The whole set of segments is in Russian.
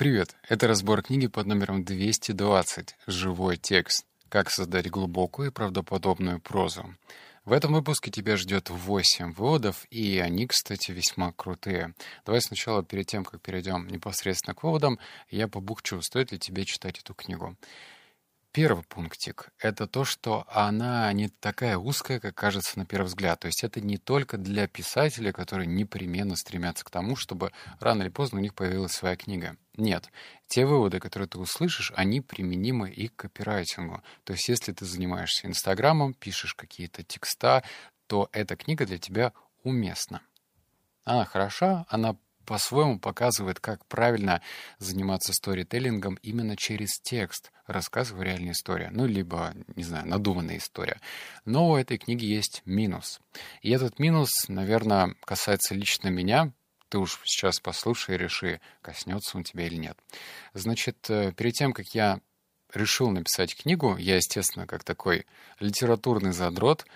Привет, это разбор книги под номером 220 «Живой текст. Как создать глубокую и правдоподобную прозу». В этом выпуске тебя ждет 8 выводов, и они, кстати, весьма крутые. Давай сначала, перед тем, как перейдем непосредственно к выводам, я побухчу, стоит ли тебе читать эту книгу. Первый пунктик — это то, что она не такая узкая, как кажется на первый взгляд. То есть это не только для писателей, которые непременно стремятся к тому, чтобы рано или поздно у них появилась своя книга. Нет. Те выводы, которые ты услышишь, они применимы и к копирайтингу. То есть если ты занимаешься Инстаграмом, пишешь какие-то текста, то эта книга для тебя уместна. Она хороша, она по-своему показывает, как правильно заниматься сторителлингом именно через текст, рассказывая реальную историю. Ну, либо, не знаю, надуманная история. Но у этой книги есть минус. И этот минус, наверное, касается лично меня. Ты уж сейчас послушай и реши, коснется он тебя или нет. Значит, э, перед тем, как я решил написать книгу, я, естественно, как такой литературный задрот,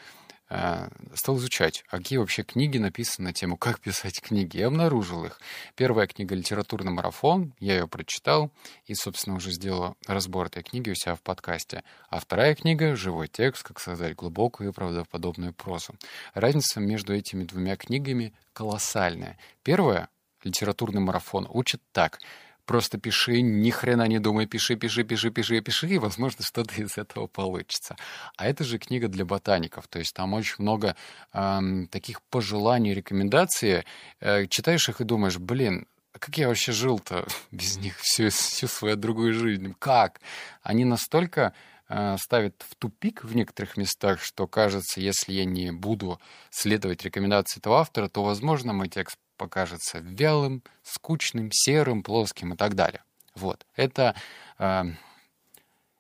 стал изучать, а какие вообще книги написаны на тему «Как писать книги». Я обнаружил их. Первая книга «Литературный марафон», я ее прочитал и, собственно, уже сделал разбор этой книги у себя в подкасте. А вторая книга «Живой текст. Как создать глубокую и правдоподобную прозу». Разница между этими двумя книгами колоссальная. Первая «Литературный марафон» учит так — Просто пиши, ни хрена не думай, пиши, пиши, пиши, пиши, пиши, и, возможно, что-то из этого получится. А это же книга для ботаников, то есть там очень много эм, таких пожеланий, рекомендаций. Э, читаешь их и думаешь, блин, а как я вообще жил-то без них всю, всю свою другую жизнь? Как? Они настолько э, ставят в тупик в некоторых местах, что кажется, если я не буду следовать рекомендации этого автора, то, возможно, мой текст покажется вялым, скучным, серым, плоским и так далее. Вот. Это э,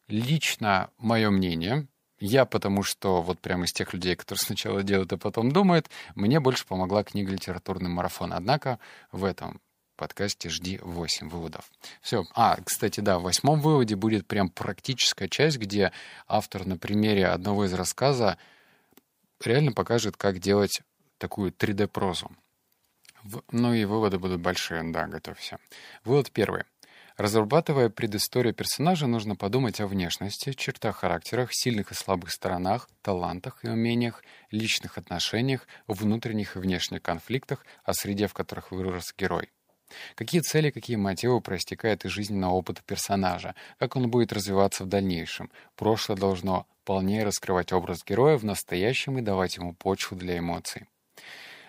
лично мое мнение. Я потому что вот прямо из тех людей, которые сначала делают, а потом думают, мне больше помогла книга «Литературный марафон». Однако в этом подкасте жди 8 выводов. Все. А, кстати, да, в восьмом выводе будет прям практическая часть, где автор на примере одного из рассказа реально покажет, как делать такую 3D-прозу. Ну и выводы будут большие, да, готовься. Вывод первый. Разрабатывая предысторию персонажа, нужно подумать о внешности, чертах характерах, сильных и слабых сторонах, талантах и умениях, личных отношениях, внутренних и внешних конфликтах, о среде, в которых вырос герой. Какие цели, какие мотивы проистекают из жизненного опыта персонажа, как он будет развиваться в дальнейшем. Прошлое должно полнее раскрывать образ героя в настоящем и давать ему почву для эмоций.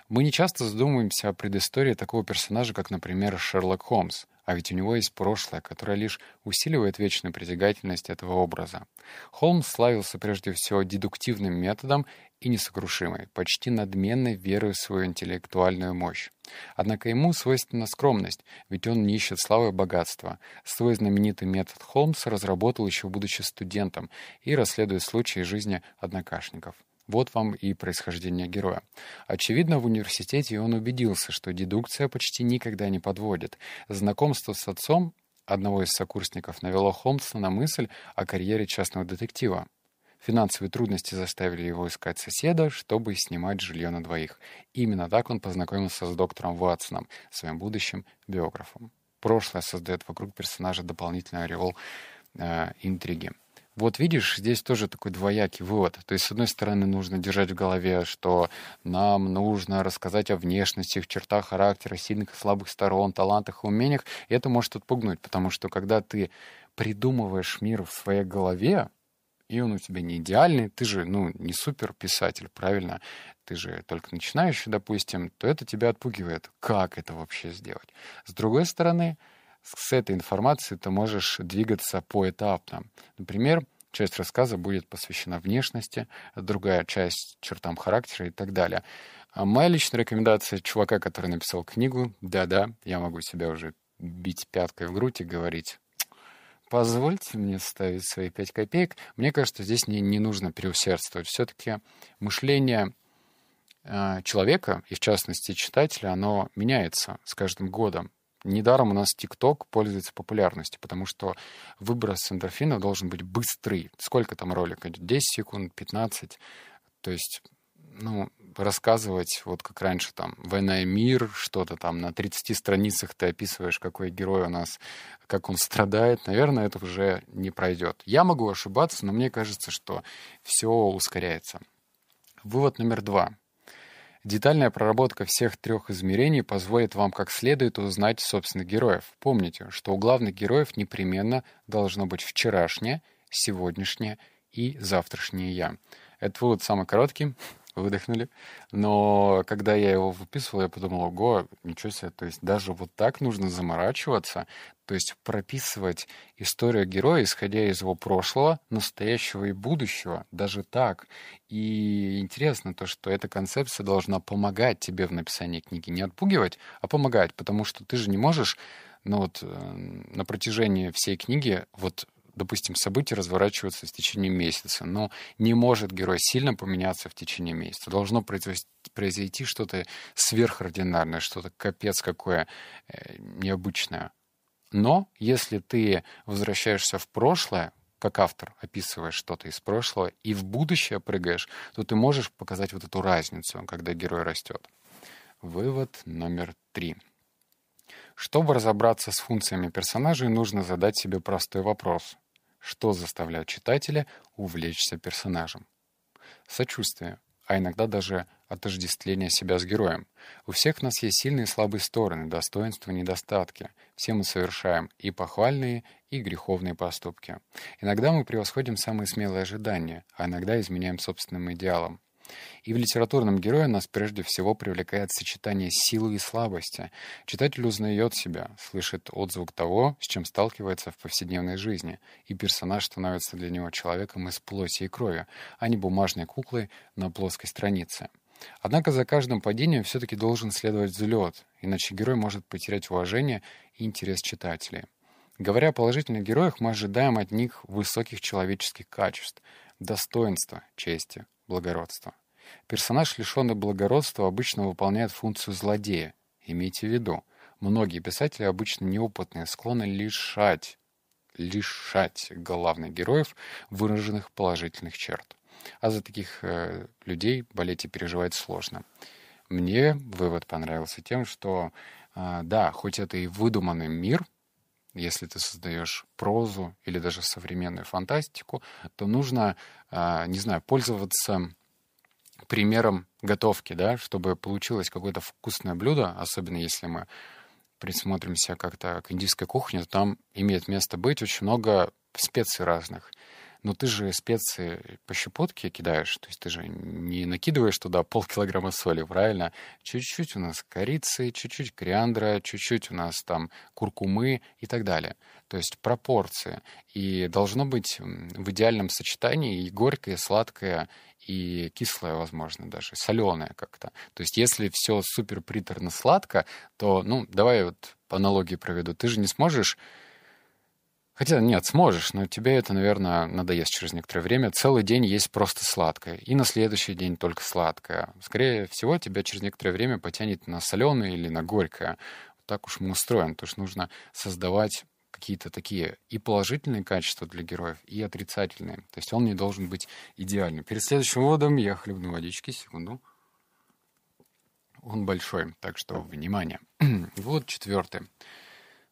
Мы не часто задумываемся о предыстории такого персонажа, как, например, Шерлок Холмс, а ведь у него есть прошлое, которое лишь усиливает вечную притягательность этого образа. Холмс славился прежде всего дедуктивным методом и несокрушимой, почти надменной верой в свою интеллектуальную мощь. Однако ему свойственна скромность, ведь он не ищет славы и богатства. Свой знаменитый метод Холмс разработал еще будучи студентом и расследуя случаи жизни однокашников. Вот вам и происхождение героя. Очевидно, в университете он убедился, что дедукция почти никогда не подводит. Знакомство с отцом одного из сокурсников навело Холмса на мысль о карьере частного детектива. Финансовые трудности заставили его искать соседа, чтобы снимать жилье на двоих. Именно так он познакомился с доктором Ватсоном, своим будущим биографом. Прошлое создает вокруг персонажа дополнительный ореол э, интриги. Вот видишь, здесь тоже такой двоякий вывод. То есть, с одной стороны, нужно держать в голове, что нам нужно рассказать о внешности, в чертах характера, сильных и слабых сторон, талантах и умениях. И это может отпугнуть, потому что когда ты придумываешь мир в своей голове, и он у тебя не идеальный, ты же, ну, не супер писатель, правильно? Ты же только начинающий, допустим, то это тебя отпугивает. Как это вообще сделать? С другой стороны, с этой информацией ты можешь двигаться поэтапно. Например, часть рассказа будет посвящена внешности, другая часть чертам характера и так далее. А моя личная рекомендация чувака, который написал книгу, да-да, я могу себя уже бить пяткой в грудь и говорить, позвольте мне ставить свои пять копеек. Мне кажется, здесь не, не нужно переусердствовать. Все-таки мышление э, человека, и в частности читателя, оно меняется с каждым годом. Недаром у нас ТикТок пользуется популярностью, потому что выброс эндорфинов должен быть быстрый. Сколько там ролик идет? 10 секунд, 15? То есть ну, рассказывать, вот как раньше, там, «Война и мир», что-то там на 30 страницах ты описываешь, какой герой у нас, как он страдает, наверное, это уже не пройдет. Я могу ошибаться, но мне кажется, что все ускоряется. Вывод номер два. Детальная проработка всех трех измерений позволит вам как следует узнать собственных героев. Помните, что у главных героев непременно должно быть вчерашнее, сегодняшнее и завтрашнее «я». Это вывод самый короткий, выдохнули. Но когда я его выписывал, я подумал, ого, ничего себе, то есть даже вот так нужно заморачиваться, то есть прописывать историю героя, исходя из его прошлого, настоящего и будущего, даже так. И интересно то, что эта концепция должна помогать тебе в написании книги, не отпугивать, а помогать, потому что ты же не можешь ну вот э, на протяжении всей книги вот допустим, события разворачиваются в течение месяца, но не может герой сильно поменяться в течение месяца. Должно произойти что-то сверхординарное, что-то капец какое э, необычное. Но если ты возвращаешься в прошлое, как автор описываешь что-то из прошлого, и в будущее прыгаешь, то ты можешь показать вот эту разницу, когда герой растет. Вывод номер три. Чтобы разобраться с функциями персонажей, нужно задать себе простой вопрос что заставляет читателя увлечься персонажем. Сочувствие, а иногда даже отождествление себя с героем. У всех нас есть сильные и слабые стороны, достоинства и недостатки. Все мы совершаем и похвальные, и греховные поступки. Иногда мы превосходим самые смелые ожидания, а иногда изменяем собственным идеалам. И в литературном герое нас прежде всего привлекает сочетание силы и слабости. Читатель узнает себя, слышит отзвук того, с чем сталкивается в повседневной жизни, и персонаж становится для него человеком из плоти и крови, а не бумажной куклой на плоской странице. Однако за каждым падением все-таки должен следовать взлет, иначе герой может потерять уважение и интерес читателей. Говоря о положительных героях, мы ожидаем от них высоких человеческих качеств, достоинства, чести, благородства. Персонаж, лишенный благородства, обычно выполняет функцию злодея. Имейте в виду, многие писатели обычно неопытные, склонны лишать, лишать главных героев выраженных положительных черт. А за таких э, людей болеть и переживать сложно. Мне вывод понравился тем, что э, да, хоть это и выдуманный мир, если ты создаешь прозу или даже современную фантастику, то нужно, э, не знаю, пользоваться примером готовки, да, чтобы получилось какое-то вкусное блюдо, особенно если мы присмотримся как-то к индийской кухне, то там имеет место быть очень много специй разных но ты же специи по щепотке кидаешь, то есть ты же не накидываешь туда полкилограмма соли, правильно? Чуть-чуть у нас корицы, чуть-чуть кориандра, чуть-чуть у нас там куркумы и так далее. То есть пропорции. И должно быть в идеальном сочетании и горькое, и сладкое, и кислое, возможно, даже, соленое как-то. То есть если все супер приторно сладко, то, ну, давай вот по аналогии проведу. Ты же не сможешь Хотя нет, сможешь, но тебе это, наверное, надоест через некоторое время. Целый день есть просто сладкое, и на следующий день только сладкое. Скорее всего, тебя через некоторое время потянет на соленое или на горькое. Вот так уж мы устроены, потому что нужно создавать какие-то такие и положительные качества для героев, и отрицательные. То есть он не должен быть идеальным. Перед следующим вводом я хлебну водички, секунду. Он большой, так что внимание. вот четвертый.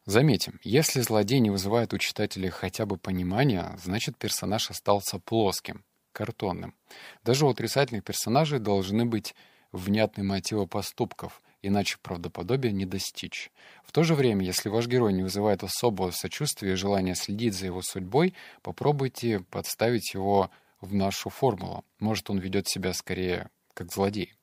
Заметим, если злодей не вызывает у читателей хотя бы понимания, значит персонаж остался плоским, картонным. Даже у отрицательных персонажей должны быть внятные мотивы поступков, иначе правдоподобия не достичь. В то же время, если ваш герой не вызывает особого сочувствия и желания следить за его судьбой, попробуйте подставить его в нашу формулу. Может, он ведет себя скорее как злодей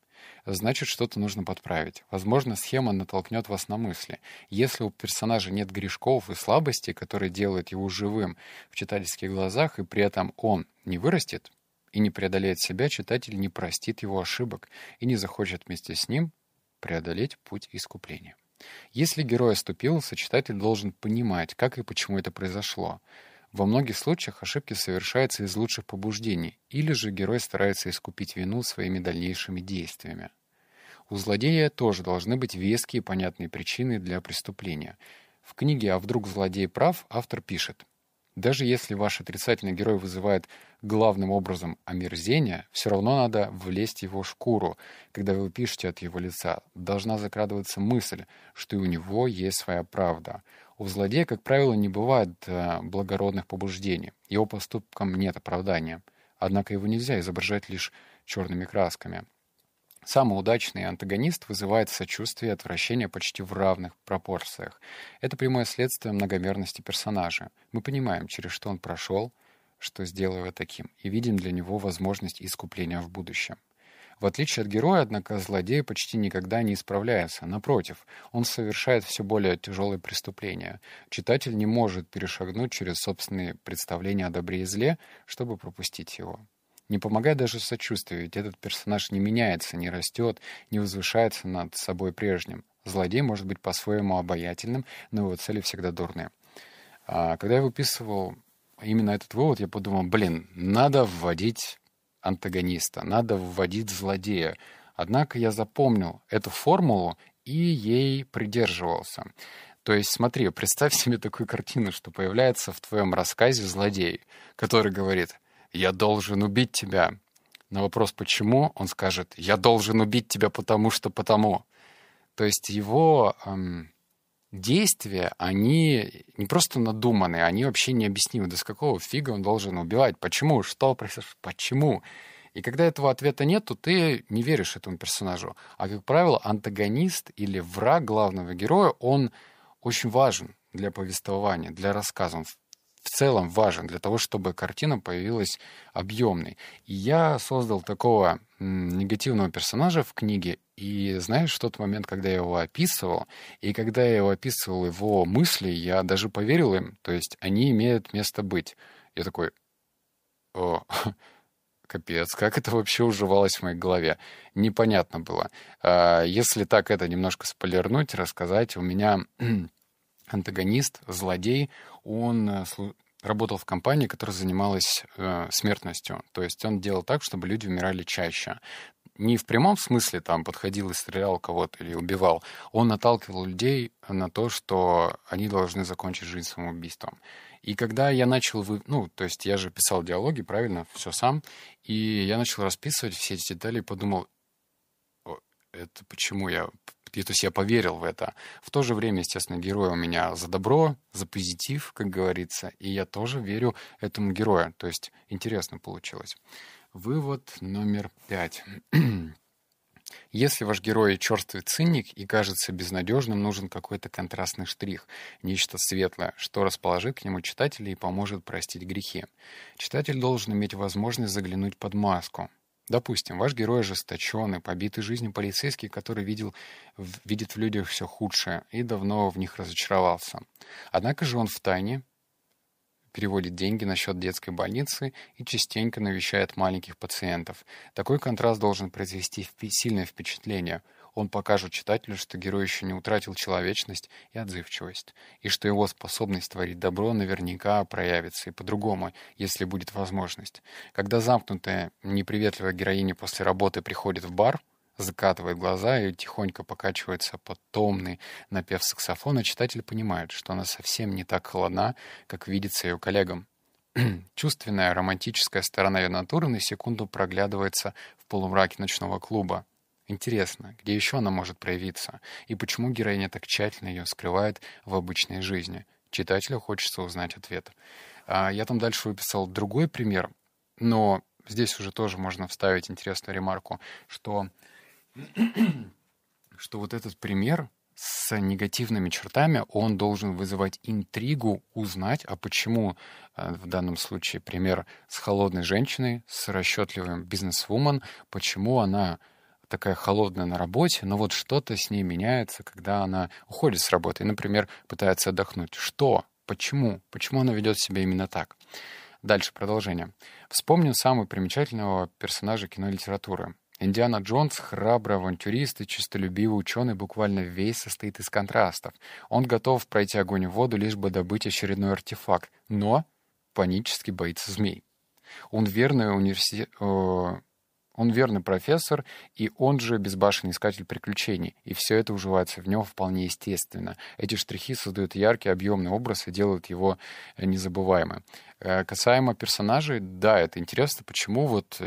значит, что-то нужно подправить. Возможно, схема натолкнет вас на мысли. Если у персонажа нет грешков и слабостей, которые делают его живым в читательских глазах, и при этом он не вырастет и не преодолеет себя, читатель не простит его ошибок и не захочет вместе с ним преодолеть путь искупления. Если герой оступился, читатель должен понимать, как и почему это произошло. Во многих случаях ошибки совершаются из лучших побуждений, или же герой старается искупить вину своими дальнейшими действиями. У злодея тоже должны быть веские и понятные причины для преступления. В книге «А вдруг злодей прав» автор пишет Даже если ваш отрицательный герой вызывает главным образом омерзение, все равно надо влезть в его шкуру. Когда вы пишете от его лица, должна закрадываться мысль, что и у него есть своя правда. У злодея, как правило, не бывает э, благородных побуждений. Его поступкам нет оправдания. Однако его нельзя изображать лишь черными красками. Самый удачный антагонист вызывает сочувствие и отвращение почти в равных пропорциях. Это прямое следствие многомерности персонажа. Мы понимаем, через что он прошел, что сделал его таким, и видим для него возможность искупления в будущем. В отличие от героя, однако, злодей почти никогда не исправляется. Напротив, он совершает все более тяжелые преступления. Читатель не может перешагнуть через собственные представления о добре и зле, чтобы пропустить его. Не помогает даже сочувствие, ведь этот персонаж не меняется, не растет, не возвышается над собой прежним. Злодей может быть по-своему обаятельным, но его цели всегда дурные. А когда я выписывал именно этот вывод, я подумал, блин, надо вводить антагониста, надо вводить злодея. Однако я запомнил эту формулу и ей придерживался. То есть, смотри, представь себе такую картину, что появляется в твоем рассказе злодей, который говорит, «Я должен убить тебя». На вопрос «почему?» он скажет «Я должен убить тебя, потому что потому». То есть его эм, действия, они не просто надуманные, они вообще необъяснимы. Да с какого фига он должен убивать? Почему? Что происходит? Почему? И когда этого ответа нет, то ты не веришь этому персонажу. А, как правило, антагонист или враг главного героя, он очень важен для повествования, для рассказа. Он в целом важен для того, чтобы картина появилась объемной. И я создал такого негативного персонажа в книге, и знаешь, в тот момент, когда я его описывал, и когда я его описывал, его мысли, я даже поверил им, то есть они имеют место быть. Я такой, о, капец, как это вообще уживалось в моей голове? Непонятно было. А, если так это немножко спойлернуть, рассказать, у меня антагонист, злодей, он э, работал в компании, которая занималась э, смертностью. То есть он делал так, чтобы люди умирали чаще. Не в прямом смысле там подходил и стрелял кого-то или убивал. Он наталкивал людей на то, что они должны закончить жизнь самоубийством. И когда я начал, вы... ну, то есть я же писал диалоги, правильно, все сам, и я начал расписывать все эти детали и подумал, это почему я и, то есть я поверил в это. В то же время, естественно, герой у меня за добро, за позитив, как говорится, и я тоже верю этому герою. То есть интересно получилось. Вывод номер пять. Если ваш герой черствый циник и кажется безнадежным, нужен какой-то контрастный штрих, нечто светлое, что расположит к нему читателя и поможет простить грехи. Читатель должен иметь возможность заглянуть под маску, Допустим, ваш герой ожесточенный, побитый жизнью полицейский, который видел, видит в людях все худшее и давно в них разочаровался. Однако же он в тайне переводит деньги на счет детской больницы и частенько навещает маленьких пациентов. Такой контраст должен произвести сильное впечатление – он покажет читателю, что герой еще не утратил человечность и отзывчивость, и что его способность творить добро наверняка проявится и по-другому, если будет возможность. Когда замкнутая, неприветливая героиня после работы приходит в бар, закатывает глаза и тихонько покачивается под томный напев саксофона, читатель понимает, что она совсем не так холодна, как видится ее коллегам. Чувственная романтическая сторона ее натуры на секунду проглядывается в полумраке ночного клуба. Интересно, где еще она может проявиться? И почему героиня так тщательно ее скрывает в обычной жизни? Читателю хочется узнать ответ. А, я там дальше выписал другой пример, но здесь уже тоже можно вставить интересную ремарку, что, что вот этот пример с негативными чертами, он должен вызывать интригу, узнать, а почему а, в данном случае пример с холодной женщиной, с расчетливым бизнес-вумен, почему она такая холодная на работе, но вот что-то с ней меняется, когда она уходит с работы и, например, пытается отдохнуть. Что? Почему? Почему она ведет себя именно так? Дальше продолжение. Вспомню самого примечательного персонажа кинолитературы. Индиана Джонс, храбрый авантюрист и честолюбивый ученый, буквально весь состоит из контрастов. Он готов пройти огонь и воду, лишь бы добыть очередной артефакт, но панически боится змей. Он верный универси... Он верный профессор, и он же безбашенный искатель приключений. И все это уживается в него вполне естественно. Эти штрихи создают яркий, объемный образ и делают его э, незабываемым. Э, касаемо персонажей, да, это интересно, почему вот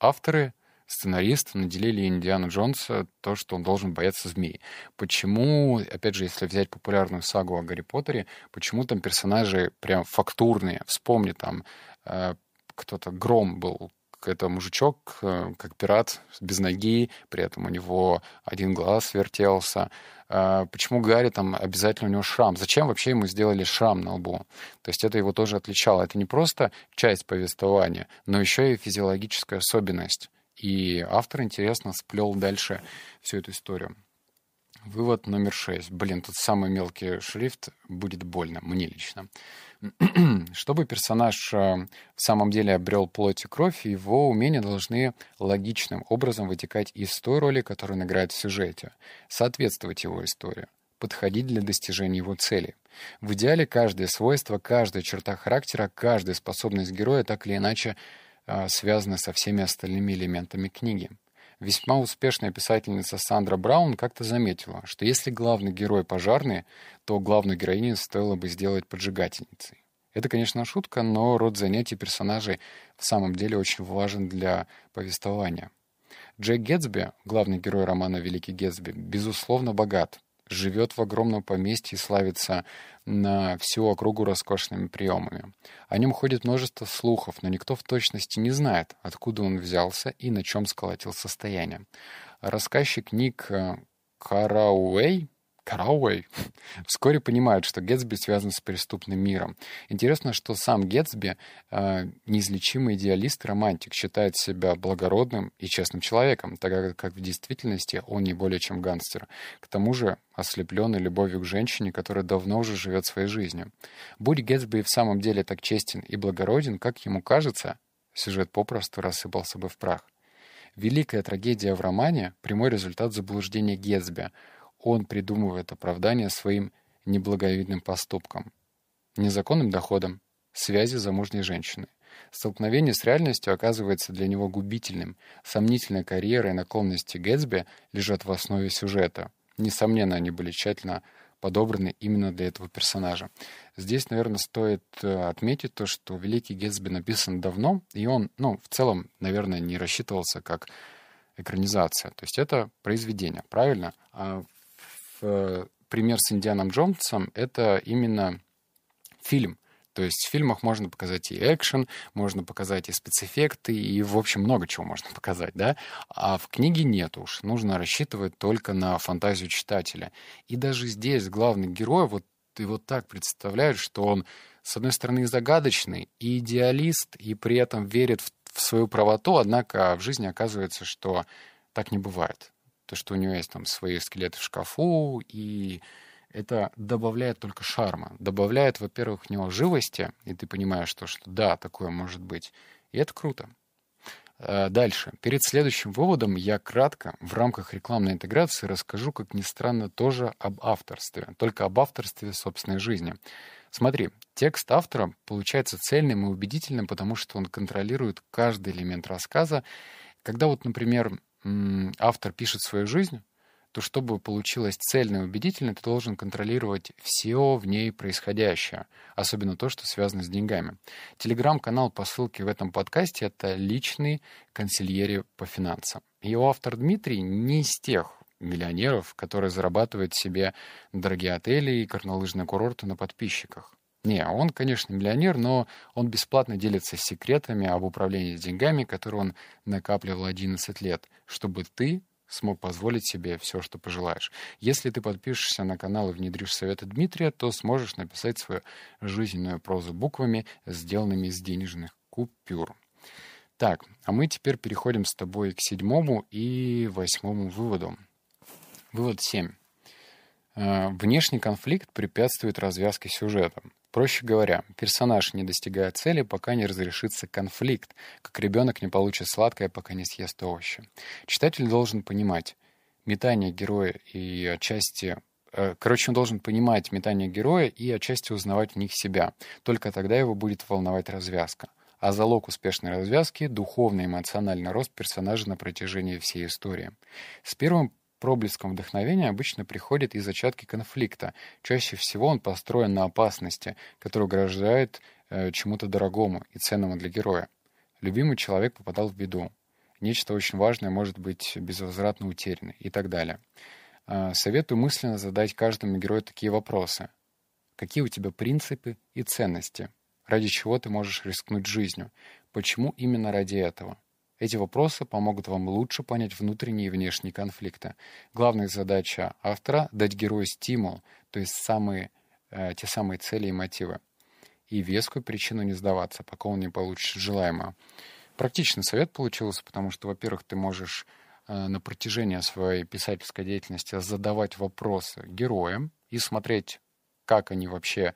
авторы сценаристы наделили Индиану Джонса то, что он должен бояться змей. Почему, опять же, если взять популярную сагу о Гарри Поттере, почему там персонажи прям фактурные? Вспомни, там э, кто-то Гром был, это мужичок, э, как пират, без ноги, при этом у него один глаз вертелся. Э, почему Гарри там обязательно у него шрам? Зачем вообще ему сделали шрам на лбу? То есть это его тоже отличало. Это не просто часть повествования, но еще и физиологическая особенность. И автор, интересно, сплел дальше всю эту историю. Вывод номер шесть. Блин, тут самый мелкий шрифт будет больно, мне лично. Чтобы персонаж э, в самом деле обрел плоть и кровь, его умения должны логичным образом вытекать из той роли, которую он играет в сюжете, соответствовать его истории, подходить для достижения его цели. В идеале каждое свойство, каждая черта характера, каждая способность героя так или иначе э, связана со всеми остальными элементами книги. Весьма успешная писательница Сандра Браун как-то заметила, что если главный герой пожарный, то главную героиню стоило бы сделать поджигательницей. Это, конечно, шутка, но род занятий персонажей в самом деле очень важен для повествования. Джек Гетсби, главный герой романа «Великий Гетсби», безусловно богат, живет в огромном поместье и славится на всю округу роскошными приемами. О нем ходит множество слухов, но никто в точности не знает, откуда он взялся и на чем сколотил состояние. Рассказчик Ник э, Карауэй Карауэй вскоре понимают, что Гетсби связан с преступным миром. Интересно, что сам Гетсби, э, неизлечимый идеалист романтик, считает себя благородным и честным человеком, так как в действительности он не более чем гангстер. К тому же ослепленный любовью к женщине, которая давно уже живет своей жизнью. Будь Гетсби в самом деле так честен и благороден, как ему кажется, сюжет попросту рассыпался бы в прах. Великая трагедия в романе — прямой результат заблуждения Гетсби — он придумывает оправдание своим неблаговидным поступкам, незаконным доходам, связи замужней женщины. Столкновение с реальностью оказывается для него губительным. Сомнительная карьера и наклонности Гэтсби лежат в основе сюжета. Несомненно, они были тщательно подобраны именно для этого персонажа. Здесь, наверное, стоит э, отметить то, что «Великий Гэтсби» написан давно, и он, ну, в целом, наверное, не рассчитывался как экранизация. То есть это произведение, правильно? А пример с Индианом Джонсом — это именно фильм. То есть в фильмах можно показать и экшен, можно показать и спецэффекты, и, в общем, много чего можно показать, да? А в книге нет уж. Нужно рассчитывать только на фантазию читателя. И даже здесь главный герой, вот ты вот так представляешь, что он, с одной стороны, загадочный, и идеалист, и при этом верит в, в свою правоту, однако в жизни оказывается, что так не бывает то, что у него есть там свои скелеты в шкафу, и это добавляет только шарма. Добавляет, во-первых, в него живости, и ты понимаешь, что, что да, такое может быть. И это круто. Э, дальше. Перед следующим выводом я кратко в рамках рекламной интеграции расскажу, как ни странно, тоже об авторстве. Только об авторстве собственной жизни. Смотри, текст автора получается цельным и убедительным, потому что он контролирует каждый элемент рассказа. Когда вот, например, автор пишет свою жизнь, то чтобы получилось цельно и убедительно, ты должен контролировать все в ней происходящее, особенно то, что связано с деньгами. Телеграм-канал по ссылке в этом подкасте — это личный консильери по финансам. Его автор Дмитрий не из тех миллионеров, которые зарабатывают себе дорогие отели и горнолыжные курорты на подписчиках. Не, он, конечно, миллионер, но он бесплатно делится секретами об управлении деньгами, которые он накапливал 11 лет, чтобы ты смог позволить себе все, что пожелаешь. Если ты подпишешься на канал и внедришь советы Дмитрия, то сможешь написать свою жизненную прозу буквами, сделанными из денежных купюр. Так, а мы теперь переходим с тобой к седьмому и восьмому выводу. Вывод 7. Э, внешний конфликт препятствует развязке сюжета. Проще говоря, персонаж не достигает цели, пока не разрешится конфликт, как ребенок не получит сладкое, пока не съест овощи. Читатель должен понимать метание героя и отчасти э, Короче, он должен понимать метание героя и отчасти узнавать в них себя. Только тогда его будет волновать развязка. а залог успешной развязки — духовный эмоциональный рост персонажа на протяжении всей истории. С первым проблеском вдохновения обычно приходит и зачатки конфликта. Чаще всего он построен на опасности, которая угрожает э, чему-то дорогому и ценному для героя. Любимый человек попадал в беду. Нечто очень важное может быть безвозвратно утеряно и так далее. Э, советую мысленно задать каждому герою такие вопросы. Какие у тебя принципы и ценности? Ради чего ты можешь рискнуть жизнью? Почему именно ради этого? Эти вопросы помогут вам лучше понять внутренние и внешние конфликты. Главная задача автора — дать герою стимул, то есть самые, э, те самые цели и мотивы, и вескую причину не сдаваться, пока он не получит желаемое. Практичный совет получился, потому что, во-первых, ты можешь э, на протяжении своей писательской деятельности задавать вопросы героям и смотреть, как они вообще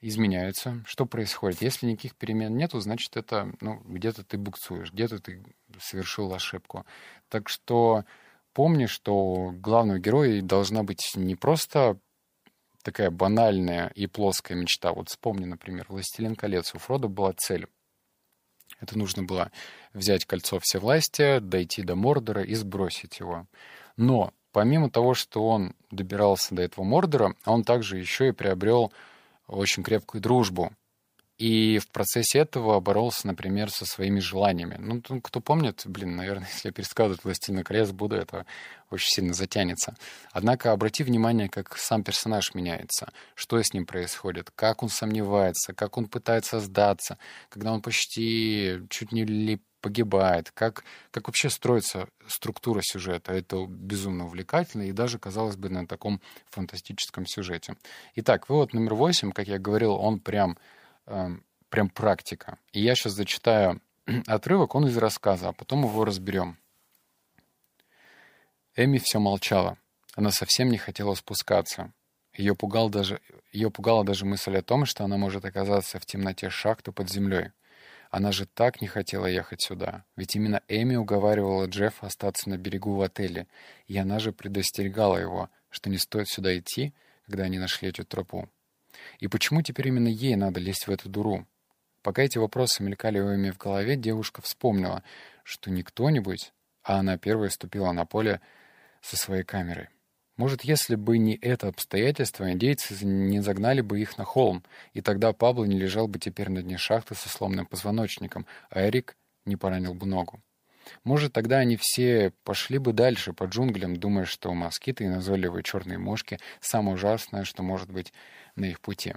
изменяются, что происходит. Если никаких перемен нету, значит, это ну, где-то ты буксуешь, где-то ты совершил ошибку. Так что помни, что главного героя должна быть не просто такая банальная и плоская мечта. Вот вспомни, например, «Властелин колец». У Фрода была цель. Это нужно было взять кольцо всевластия, дойти до Мордора и сбросить его. Но помимо того, что он добирался до этого Мордора, он также еще и приобрел очень крепкую дружбу. И в процессе этого боролся, например, со своими желаниями. Ну, кто помнит, блин, наверное, если я пересказывать «Властелина колец» буду, это очень сильно затянется. Однако обрати внимание, как сам персонаж меняется, что с ним происходит, как он сомневается, как он пытается сдаться, когда он почти чуть не ли погибает, как, как вообще строится структура сюжета. Это безумно увлекательно и даже, казалось бы, на таком фантастическом сюжете. Итак, вывод номер восемь, как я говорил, он прям, э, прям практика. И я сейчас зачитаю отрывок, он из рассказа, а потом его разберем. Эми все молчала. Она совсем не хотела спускаться. Ее, пугал даже, ее пугала даже мысль о том, что она может оказаться в темноте шахты под землей. Она же так не хотела ехать сюда. Ведь именно Эми уговаривала Джеффа остаться на берегу в отеле. И она же предостерегала его, что не стоит сюда идти, когда они нашли эту тропу. И почему теперь именно ей надо лезть в эту дуру? Пока эти вопросы мелькали у Эми в голове, девушка вспомнила, что не кто-нибудь, а она первая ступила на поле со своей камерой. Может, если бы не это обстоятельство, индейцы не загнали бы их на холм, и тогда Пабло не лежал бы теперь на дне шахты со сломанным позвоночником, а Эрик не поранил бы ногу. Может, тогда они все пошли бы дальше по джунглям, думая, что москиты и назойливые черные мошки — самое ужасное, что может быть на их пути.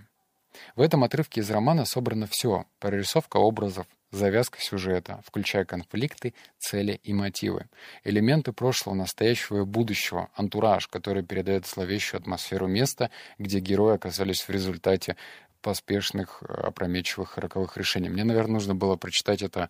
В этом отрывке из романа собрано все — прорисовка образов, завязка сюжета, включая конфликты, цели и мотивы, элементы прошлого, настоящего и будущего, антураж, который передает зловещую атмосферу места, где герои оказались в результате поспешных, опрометчивых роковых решений. Мне, наверное, нужно было прочитать это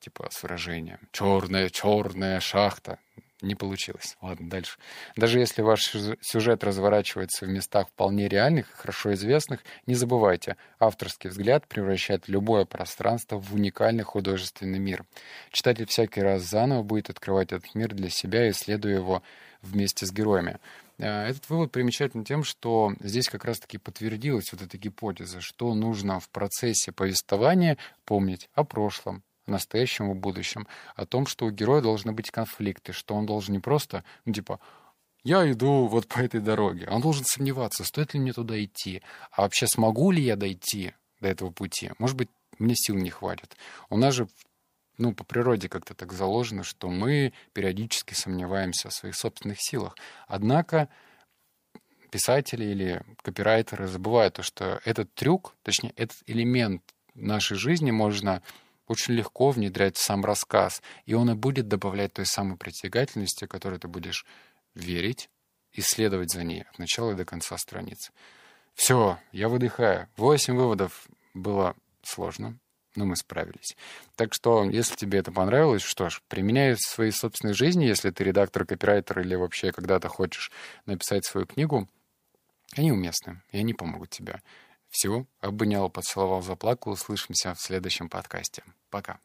типа с выражением «черная, черная шахта». Не получилось. Ладно, дальше. Даже если ваш сюжет разворачивается в местах вполне реальных и хорошо известных, не забывайте, авторский взгляд превращает любое пространство в уникальный художественный мир. Читатель всякий раз заново будет открывать этот мир для себя, исследуя его вместе с героями. Э, этот вывод примечателен тем, что здесь как раз-таки подтвердилась вот эта гипотеза, что нужно в процессе повествования помнить о прошлом, настоящем и будущем, о том, что у героя должны быть конфликты, что он должен не просто, ну, типа, я иду вот по этой дороге. Он должен сомневаться, стоит ли мне туда идти, а вообще смогу ли я дойти до этого пути. Может быть, мне сил не хватит. У нас же ну, по природе как-то так заложено, что мы периодически сомневаемся в своих собственных силах. Однако писатели или копирайтеры забывают то, что этот трюк, точнее, этот элемент нашей жизни можно очень легко внедрять в сам рассказ, и он и будет добавлять той самой притягательности, которой ты будешь верить, исследовать за ней от начала и до конца страницы. Все, я выдыхаю. Восемь выводов было сложно, но мы справились. Так что, если тебе это понравилось, что ж, применяй в своей собственной жизни, если ты редактор, копирайтер или вообще когда-то хочешь написать свою книгу, они уместны, и они помогут тебе. Все, обнял, поцеловал, заплакал. Услышимся в следующем подкасте. Пока.